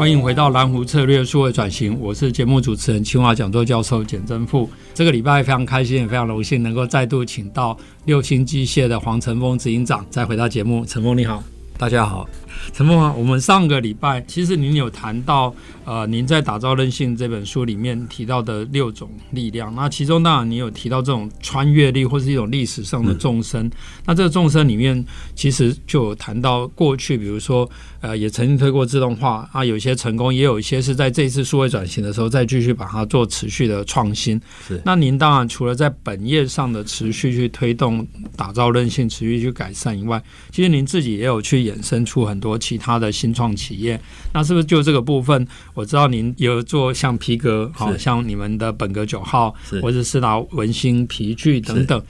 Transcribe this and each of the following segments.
欢迎回到蓝湖策略数位转型，我是节目主持人清华讲座教授简媜富。这个礼拜非常开心，也非常荣幸能够再度请到六星机械的黄成峰执行长再回到节目。成峰你好，大家好。承峰啊，我们上个礼拜其实您有谈到，呃，您在《打造韧性》这本书里面提到的六种力量，那其中当然你有提到这种穿越力或是一种历史上的纵深。嗯、那这个纵深里面，其实就有谈到过去，比如说，呃，也曾经推过自动化啊，有些成功，也有一些是在这一次数位转型的时候再继续把它做持续的创新。是。那您当然除了在本业上的持续去推动打造韧性，持续去改善以外，其实您自己也有去衍生出很多其他的新创企业，那是不是就这个部分？我知道您有做像皮革，好像你们的本格九号，或者是拿文心皮具等等。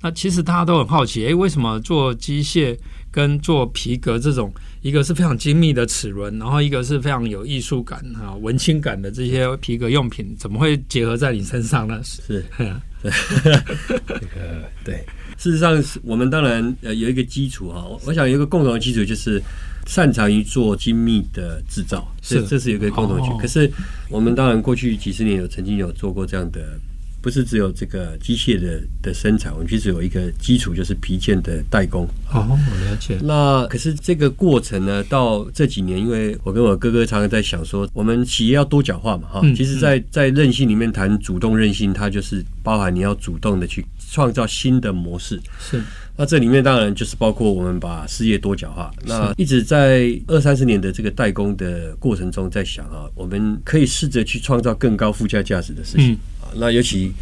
那其实大家都很好奇，哎，为什么做机械跟做皮革这种，一个是非常精密的齿轮，然后一个是非常有艺术感啊、文青感的这些皮革用品，怎么会结合在你身上呢？是，对，这个对。事实上，我们当然呃有一个基础哈，我想有一个共同的基础就是擅长于做精密的制造，是这是有一个共同性。可是我们当然过去几十年有曾经有做过这样的。不是只有这个机械的的生产，我们其实有一个基础，就是皮件的代工。哦，我了解。那可是这个过程呢，到这几年，因为我跟我哥哥常常在想说，我们企业要多角化嘛，哈、嗯。其实在，在在韧性里面谈主动韧性，它就是包含你要主动的去创造新的模式。是。那这里面当然就是包括我们把事业多角化。那一直在二三十年的这个代工的过程中，在想啊，我们可以试着去创造更高附加价值的事情。嗯那尤其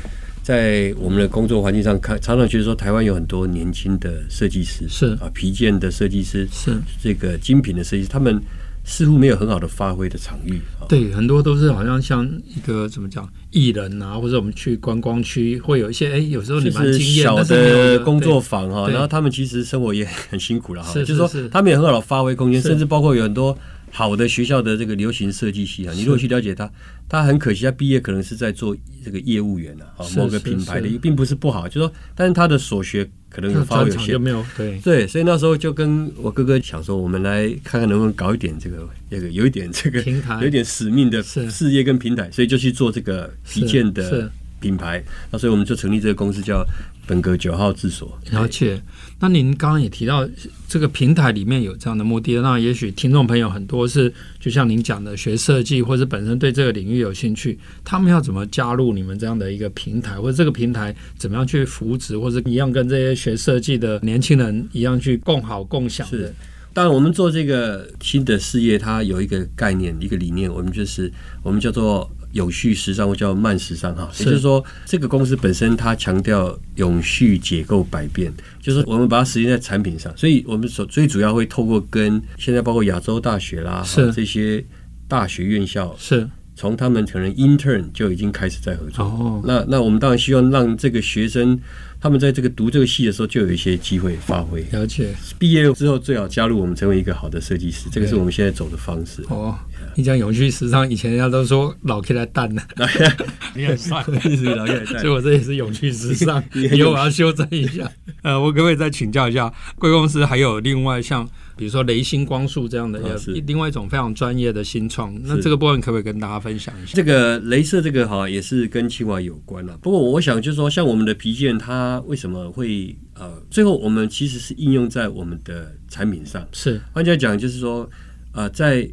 在我们的工作环境上看，常常觉得说台湾有很多年轻的设计师，是啊，皮件的设计师，是这个精品的设计师，他们似乎没有很好的发挥的场域。对，很多都是好像像一个怎么讲，艺人啊，或者我们去观光区会有一些，哎，有时候你蛮惊艳小的工作坊哈，然后他们其实生活也很辛苦了哈，就是说他们有很好的发挥空间，甚至包括有很多。好的学校的这个流行设计系啊，你如果去了解他，他很可惜，他毕业可能是在做这个业务员啊，某个品牌的，并不是不好，就是说，但是他的所学可能有 发挥有限，没有对。对，所以那时候就跟我哥哥想说，我们来看看能不能搞一点这个这个有一点这个平台，有一点使命的事业跟平台，所以就去做这个皮件的品牌，那所以我们就成立这个公司叫。本格九号制所，了解。那您刚刚也提到这个平台里面有这样的目的，那也许听众朋友很多是就像您讲的学设计，或者本身对这个领域有兴趣，他们要怎么加入你们这样的一个平台，或者这个平台怎么样去扶植，或者一样跟这些学设计的年轻人一样去共好共享。是，当然我们做这个新的事业，它有一个概念，一个理念，我们就是我们叫做。永续时尚或叫慢时尚哈，也就是说，这个公司本身它强调永续结构百变，就是我们把它实现在产品上，所以我们所最主要会透过跟现在包括亚洲大学啦，是。这些大学院校，是。从他们可能 intern 就已经开始在合作。哦，那那我们当然希望让这个学生。他们在这个读这个系的时候，就有一些机会发挥。了解，毕业之后最好加入我们，成为一个好的设计师。这个是我们现在走的方式。哦，你讲永续时尚，以前人家都说老 K 来蛋呢，你很帅，一直老 K 来蛋。所以我这也是永续时尚，以后我要修正一下。呃，我可不可以再请教一下，贵公司还有另外像？比如说雷星光束这样的，也是另外一种非常专业的新创。那这个部分可不可以跟大家分享一下？这个镭射这个哈也是跟清华有关了。不过我想就是说，像我们的皮件，它为什么会呃，最后我们其实是应用在我们的产品上。是，换句话讲就是说，呃，在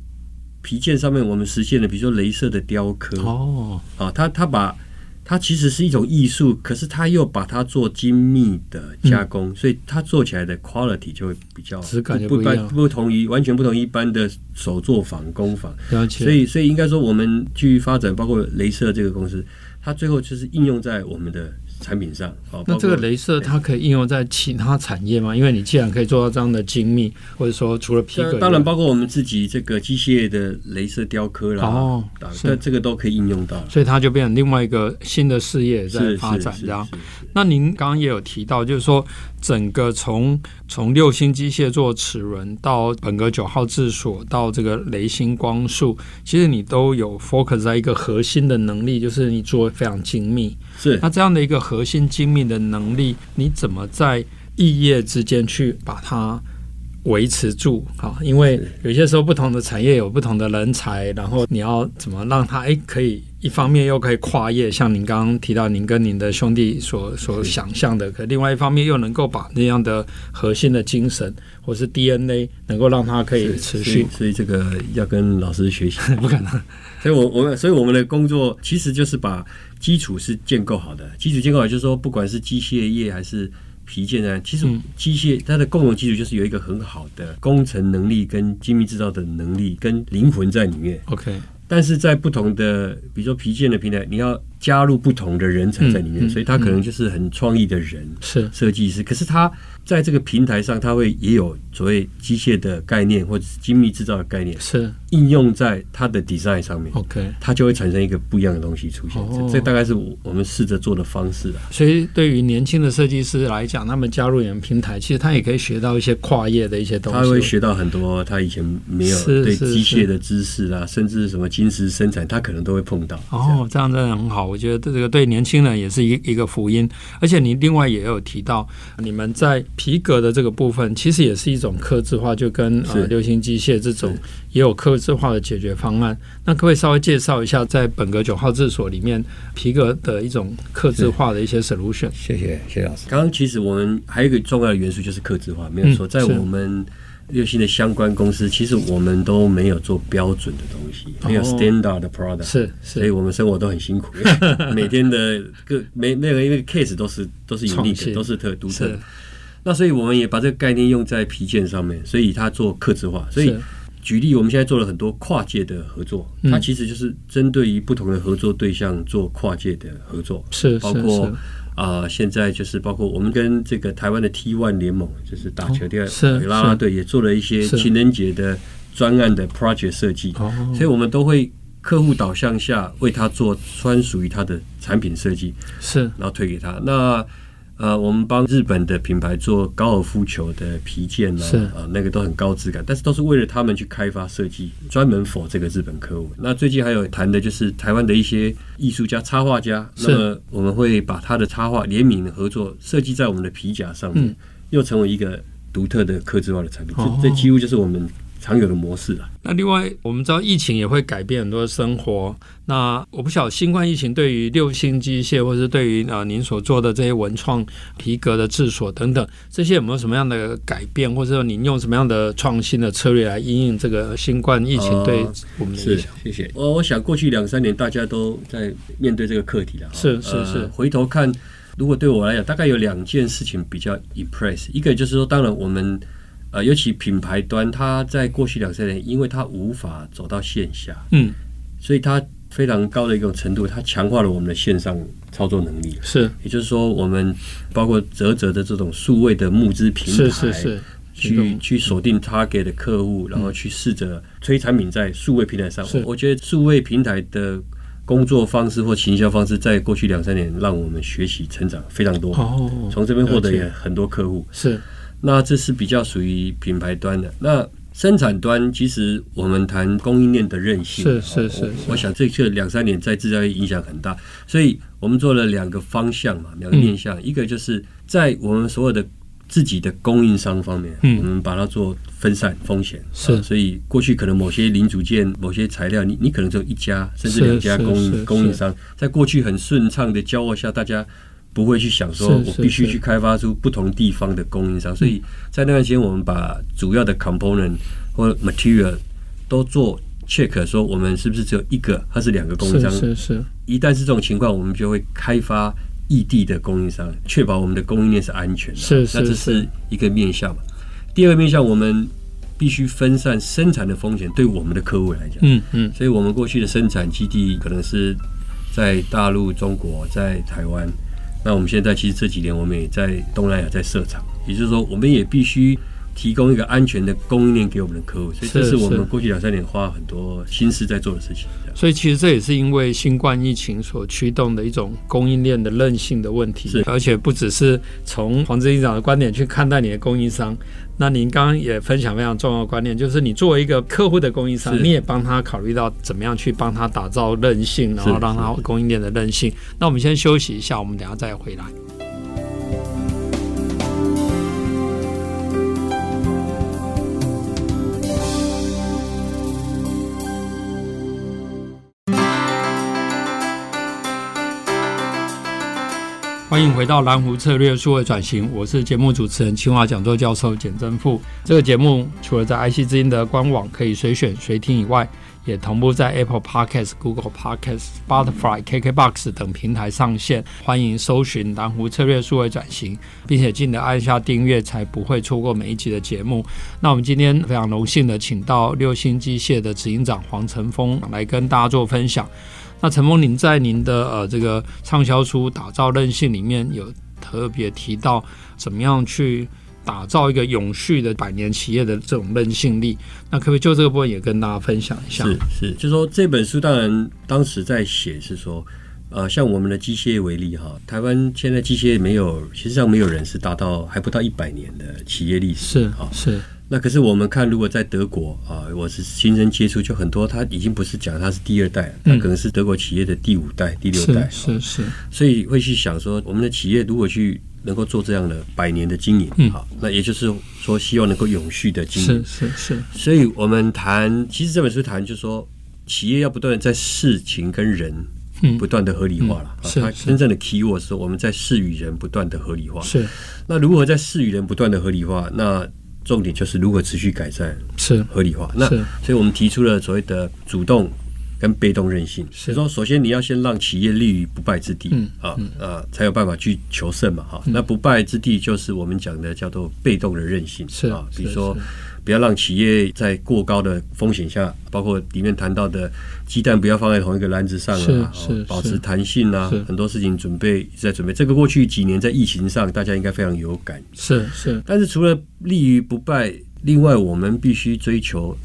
皮件上面我们实现了，比如说镭射的雕刻哦，啊，他他把。它其实是一种艺术，可是它又把它做精密的加工，嗯、所以它做起来的 quality 就会比较质感不一样，不不同于完全不同于一般的手作坊工坊。所以所以应该说，我们去发展包括镭射这个公司，它最后就是应用在我们的产品上。哦，那这个镭射它可以应用在其他产业吗？因为你既然可以做到这样的精密，或者说除了皮革，当然包括我们自己这个机械的镭射雕刻啦，哦，那这个都可以应用到，所以它就变成另外一个新的事业在发展，这样。那您刚刚也有提到，就是说整个从从六星机械做齿轮到本格九号制锁到这个雷星光束，其实你都有 focus 在一个核心的能力，就是你做非常精密。是，那这样的一个核心精密的能力，你怎么在异业之间去把它维持住？哈，因为有些时候不同的产业有不同的人才，然后你要怎么让他诶可以一方面又可以跨业，像您刚刚提到您跟您的兄弟所所想象的，可另外一方面又能够把那样的核心的精神或是 DNA 能够让它可以持续，所以这个要跟老师学习，不可能。所以我我们所以我们的工作其实就是把基础是建构好的，基础建构好就是说，不管是机械业还是皮件呢，其实机械它的共同基础就是有一个很好的工程能力、跟精密制造的能力、跟灵魂在里面。OK，但是在不同的，比如说皮件的平台，你要加入不同的人才在里面，所以他可能就是很创意的人，是设计师，可是他。在这个平台上，他会也有所谓机械的概念或者是精密制造的概念，是应用在他的 design 上面。OK，它就会产生一个不一样的东西出现。哦、这大概是我们试着做的方式啊。所以，对于年轻的设计师来讲，他们加入你们平台，其实他也可以学到一些跨业的一些东西。他会学到很多他以前没有对机械的知识啊，甚至什么金石生产，他可能都会碰到。哦，这样真的很好。我觉得这个对年轻人也是一一个福音。而且你另外也有提到，你们在皮革的这个部分，其实也是一种刻制化，就跟呃六星机械这种也有刻制化的解决方案。那可不可以稍微介绍一下，在本格九号制所里面皮革的一种刻制化的一些 solution？谢谢谢老师。刚刚其实我们还有一个重要的元素就是刻制化，没有错。在我们六星的相关公司，其实我们都没有做标准的东西，没有 standard 的 product，是，所以我们生活都很辛苦，每天的各每那个因为 case 都是都是 unique 的，都是特独特。那所以我们也把这个概念用在皮件上面，所以它做刻字化。所以举例，我们现在做了很多跨界的合作，它其实就是针对于不同的合作对象做跨界的合作，是包括啊、呃，现在就是包括我们跟这个台湾的 T One 联盟，就是打球的啦啦队，也做了一些情人节的专案的 project 设计，所以我们都会客户导向下为他做专属于他的产品设计，是。然后推给他。那。呃，我们帮日本的品牌做高尔夫球的皮件呢，啊、呃，那个都很高质感，但是都是为了他们去开发设计，专门 for 这个日本客户。那最近还有谈的就是台湾的一些艺术家、插画家，那么我们会把他的插画联名合作设计在我们的皮夹上面，嗯、又成为一个独特的客制化的产品。这这几乎就是我们。常有的模式了。那另外，我们知道疫情也会改变很多的生活。那我不晓得新冠疫情对于六星机械，或者是对于呃您所做的这些文创皮革的制所等等，这些有没有什么样的改变，或者说您用什么样的创新的策略来应应这个新冠疫情对我们的影响？呃、谢谢。我我想过去两三年大家都在面对这个课题了。是是是、呃。回头看，如果对我来讲，大概有两件事情比较 impress。一个就是说，当然我们。呃，尤其品牌端，它在过去两三年，因为它无法走到线下，嗯，所以它非常高的一个程度，它强化了我们的线上操作能力。是，也就是说，我们包括泽泽的这种数位的募资平台，是是是，去去锁定 target 的客户，然后去试着推产品在数位平台上。我觉得数位平台的工作方式或行销方式，在过去两三年，让我们学习成长非常多。哦，从这边获得也很多客户。是。那这是比较属于品牌端的。那生产端，其实我们谈供应链的韧性，是是是，是。我想这这两三年在制造业影响很大，所以我们做了两个方向嘛，两个面向。嗯、一个就是在我们所有的自己的供应商方面，嗯、我们把它做分散风险。是、啊。所以过去可能某些零组件、某些材料，你你可能只有一家甚至两家供应供应商，在过去很顺畅的交货下，大家。不会去想说，我必须去开发出不同地方的供应商，所以在那段时间，我们把主要的 component 或 material 都做 check，说我们是不是只有一个，还是两个供应商？是是。一旦是这种情况，我们就会开发异地的供应商，确保我们的供应链是安全的。是是。那这是一个面向嘛。第二个面向，我们必须分散生产的风险，对我们的客户来讲。嗯嗯。所以我们过去的生产基地可能是在大陆、中国、在台湾。那我们现在其实这几年我们也在东南亚在设厂，也就是说，我们也必须。提供一个安全的供应链给我们的客户，所以这是我们过去两三年花很多心思在做的事情。所以其实这也是因为新冠疫情所驱动的一种供应链的韧性的问题。是，而且不只是从黄执行长的观点去看待你的供应商。那您刚刚也分享非常重要的观念，就是你作为一个客户的供应商，你也帮他考虑到怎么样去帮他打造韧性，然后让他供应链的韧性。那我们先休息一下，我们等下再回来。欢迎回到蓝湖策略数位转型，我是节目主持人清华讲座教授简正富。这个节目除了在 IC 之音的官网可以随选随听以外，也同步在 Apple Podcast、Google Podcast、Spotify、KKBox 等平台上线。欢迎搜寻蓝湖策略数位转型，并且记得按下订阅，才不会错过每一集的节目。那我们今天非常荣幸的请到六星机械的执行长黄成峰来跟大家做分享。那陈峰，您在您的呃这个畅销书《打造韧性》里面有特别提到，怎么样去打造一个永续的百年企业的这种韧性力？那可不可以就这个部分也跟大家分享一下？是是，就是说这本书当然当时在写是说，呃，像我们的机械业为例哈，台湾现在机械业没有，其实上没有人是达到还不到一百年的企业历史，是啊是。那可是我们看，如果在德国啊，我是亲身接触，就很多，他已经不是讲他是第二代，他可能是德国企业的第五代、第六代，是是，是。所以会去想说，我们的企业如果去能够做这样的百年的经营，好，那也就是说，希望能够永续的经营，是是是。所以我们谈，其实这本书谈就是说，企业要不断在事情跟人不断的合理化了，它真正的 key word 是我们在事与人不断的合理化。是。那如何在事与人不断的合理化？那重点就是如何持续改善，是合理化。那所以我们提出了所谓的主动跟被动韧性。是说，首先你要先让企业立于不败之地，啊啊，才有办法去求胜嘛。哈，那不败之地就是我们讲的叫做被动的韧性。是啊，比如说。不要让企业在过高的风险下，包括里面谈到的鸡蛋不要放在同一个篮子上啊，保持弹性啊，很多事情准备在准备。这个过去几年在疫情上，大家应该非常有感。是是，但是除了立于不败，另外我们必须追求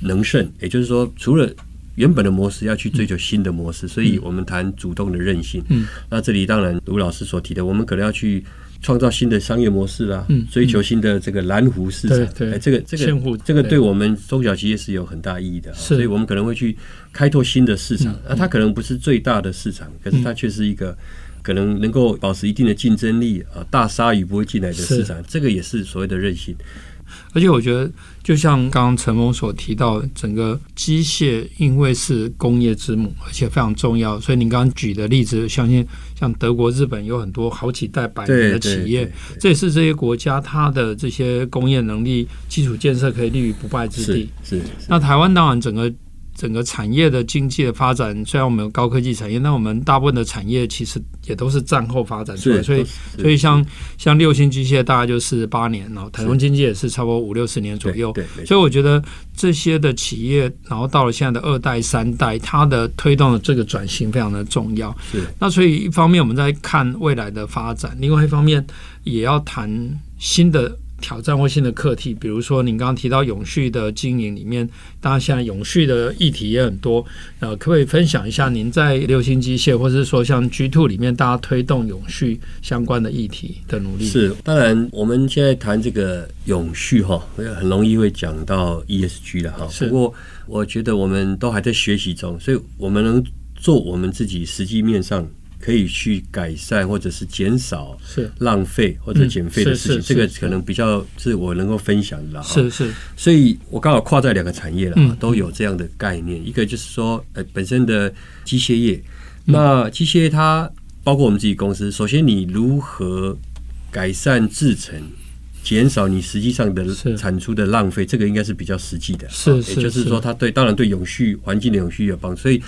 能胜，也就是说，除了原本的模式，要去追求新的模式。所以我们谈主动的韧性。嗯，那这里当然卢老师所提的，我们可能要去。创造新的商业模式啦，追求新的这个蓝湖市场，哎，这个这个这个对。我们中小企业是有很大意义的，所以我们可能会去开拓新的市场，那它可能不是最大的市场，可是它却是一个可能能够保持一定的竞争力啊，大鲨鱼不会进来的市场，这个也是所谓的韧性。而且我觉得，就像刚刚陈峰所提到，整个机械因为是工业之母，而且非常重要，所以您刚刚举的例子，相信像德国、日本有很多好几代、百年的企业，这也是这些国家它的这些工业能力、基础建设可以立于不败之地。是。那台湾当然整个。整个产业的经济的发展，虽然我们有高科技产业，但我们大部分的产业其实也都是战后发展出来，所以所以像像六星机械大概就是八年，然后台湾经济也是差不多五六十年左右，所以我觉得这些的企业，然后到了现在的二代三代，它的推动的这个转型非常的重要。是，那所以一方面我们在看未来的发展，另外一方面也要谈新的。挑战或新的课题，比如说您刚刚提到永续的经营里面，当然现在永续的议题也很多。呃，可不可以分享一下您在六星机械，或者是说像 G Two 里面，大家推动永续相关的议题的努力？是，当然我们现在谈这个永续哈，很容易会讲到 ESG 了哈。不过我觉得我们都还在学习中，所以我们能做我们自己实际面上。可以去改善或者是减少是。浪费或者减费的事情，这个可能比较是我能够分享的哈。是是，所以我刚好跨在两个产业了，都有这样的概念。一个就是说，呃，本身的机械业，那机械业它包括我们自己公司，首先你如何改善制程，减少你实际上的产出的浪费，这个应该是比较实际的。是，也就是说，它对当然对永续环境的永续有帮助。所以。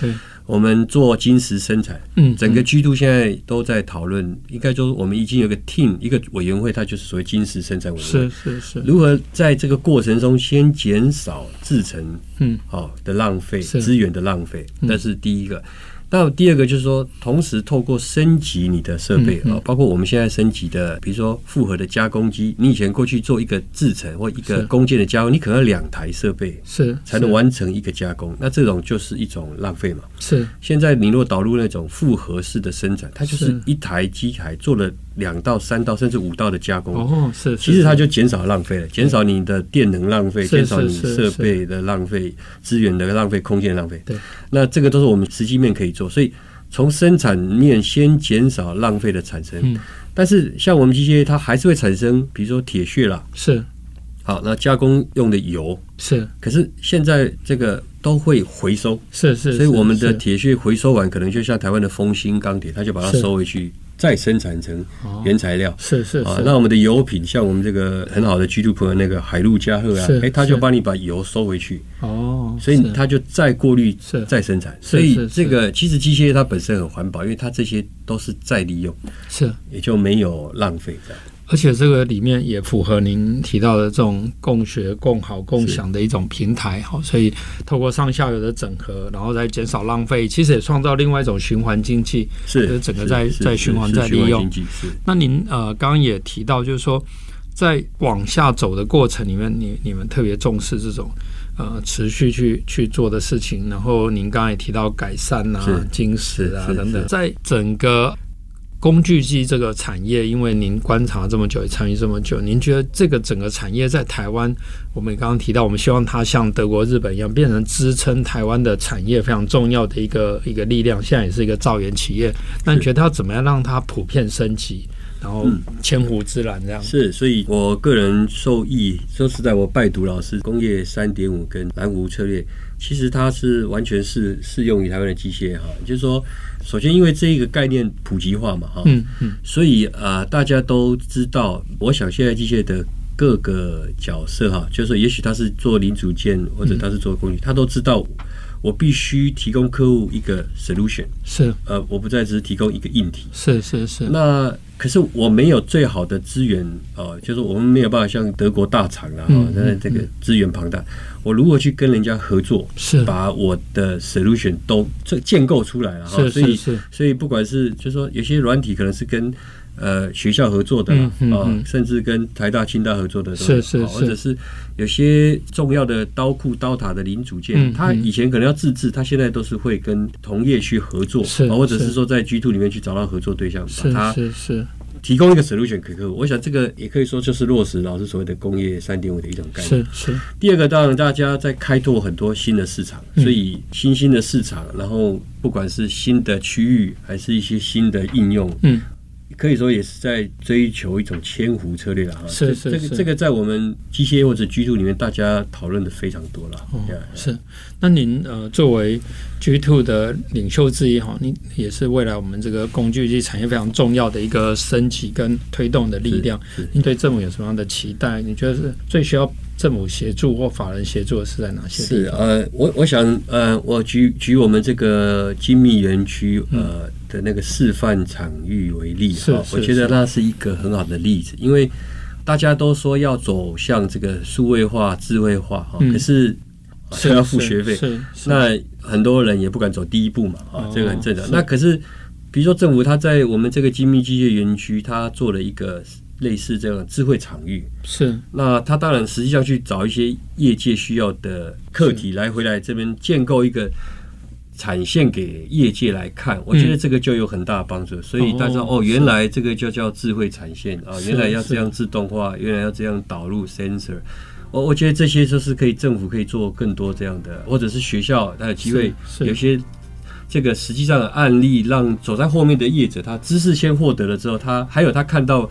我们做金石生产，嗯，整个居都现在都在讨论，应该说我们已经有个 team 一个委员会，它就是所谓金石生产委员会，是是是，如何在这个过程中先减少制成，嗯，好的浪费，资源的浪费，那是第一个。那第二个就是说，同时透过升级你的设备啊、包括我们现在升级的，比如说复合的加工机，你以前过去做一个制成或一个工件的加工，你可能要两台设备是才能完成一个加工，那这种就是一种浪费嘛。是，现在你如果导入那种复合式的生产，它就是一台机台做了两到三道甚至五道的加工哦，是，其实它就减少浪费了，减少你的电能浪费，减少你设备的浪费、资源的浪费、空间的浪费。对，那这个都是我们实际面可以做，所以从生产面先减少浪费的产生。嗯，但是像我们机械，它还是会产生，比如说铁屑啦，是，好，那加工用的油是，可是现在这个都会回收，是是，所以我们的铁屑回收完，可能就像台湾的丰兴钢铁，它就把它收回去。再生产成原材料，哦、是是啊，那我们的油品，像我们这个很好的 G 2 Pro 那个海陆加贺啊，哎，他就帮你把油收回去哦，所以他就再过滤、再生产，所以这个其实机械它本身很环保，因为它这些都是再利用，是。也就没有浪费这样。而且这个里面也符合您提到的这种共学、共好、共享的一种平台，好，所以透过上下游的整合，然后再减少浪费，其实也创造另外一种循环经济，是，就是整个在在循环在利用。那您呃刚刚也提到，就是说在往下走的过程里面，你你们特别重视这种呃持续去去做的事情，然后您刚刚也提到改善啊、精实啊等等，在整个。工具机这个产业，因为您观察这么久，也参与这么久，您觉得这个整个产业在台湾，我们刚刚提到，我们希望它像德国、日本一样，变成支撑台湾的产业非常重要的一个一个力量。现在也是一个造园企业，那你觉得它怎么样让它普遍升级，然后千湖之蓝这样？是，所以我个人受益，说实在，我拜读老师工业三点五跟蓝湖策略，其实它是完全是适用于台湾的机械哈，就是说。首先，因为这一个概念普及化嘛，哈，嗯嗯，所以啊，大家都知道。我想现在机械的各个角色哈，就是也许他是做零组件，或者他是做工具，他都知道。我必须提供客户一个 solution，是呃，我不再只是提供一个硬体，是是是。那可是我没有最好的资源呃，就是我们没有办法像德国大厂啊，那、嗯、这个资源庞大、嗯，我如何去跟人家合作，是把我的 solution 都这建构出来了哈。所以所以不管是就是说有些软体可能是跟。呃，学校合作的啊、甚至跟台大、清大合作的都是，是是是，或者是有些重要的刀库、刀塔的零组件，他、嗯、以前可能要自制，他现在都是会跟同业去合作，是，或者是说在 G two 里面去找到合作对象，把它是是提供一个 solution 给客户。我想这个也可以说就是落实老师所谓的工业三点五的一种概念。是是。第二个，当然大家在开拓很多新的市场，所以新兴的市场，然后不管是新的区域，还是一些新的应用，嗯。可以说也是在追求一种千湖策略了哈。是是是，这个这个在我们机械或者居住里面，大家讨论的非常多了。哦，是。那您呃，作为 G Two 的领袖之一哈，您也是未来我们这个工具机产业非常重要的一个升级跟推动的力量。您对政府有什么样的期待？你觉得是最需要政府协助或法人协助是在哪些地方？是呃，我我想呃，我举举我们这个精密园区呃。嗯的那个示范场域为例哈，我觉得那是一个很好的例子，因为大家都说要走向这个数位化、智慧化哈，可是是要付学费，那很多人也不敢走第一步嘛，啊，这个很正常。那可是，比如说政府他在我们这个精密机械园区，他做了一个类似这样的智慧场域，是那他当然实际上去找一些业界需要的课题来回来这边建构一个。产线给业界来看，我觉得这个就有很大的帮助。所以大家哦，原来这个就叫智慧产线啊，原来要这样自动化，原来要这样导入 sensor。我我觉得这些就是可以政府可以做更多这样的，或者是学校它有机会有些这个实际上的案例，让走在后面的业者，他知识先获得了之后，他还有他看到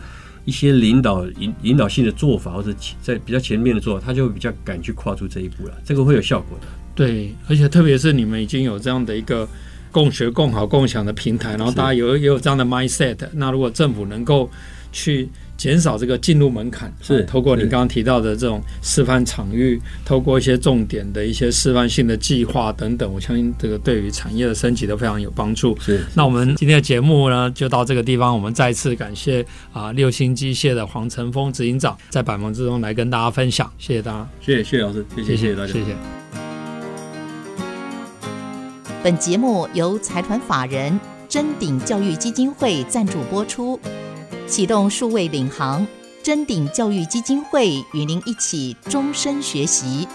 一些领导引引导性的做法，或者在比较前面的做法，他就会比较敢去跨出这一步了。这个会有效果的。对，而且特别是你们已经有这样的一个共学、共好、共享的平台，然后大家有也有这样的 mindset。那如果政府能够去减少这个进入门槛，是透过你刚刚提到的这种示范场域，透过一些重点的一些示范性的计划等等，我相信这个对于产业的升级都非常有帮助。是，那我们今天的节目呢，就到这个地方。我们再次感谢啊六星机械的黄成峰执行长在百忙之中来跟大家分享，谢谢大家，谢谢谢谢老师，谢谢谢谢大家，谢谢。本节目由财团法人真鼎教育基金会赞助播出。启动数位领航，臻鼎教育基金会与您一起终身学习。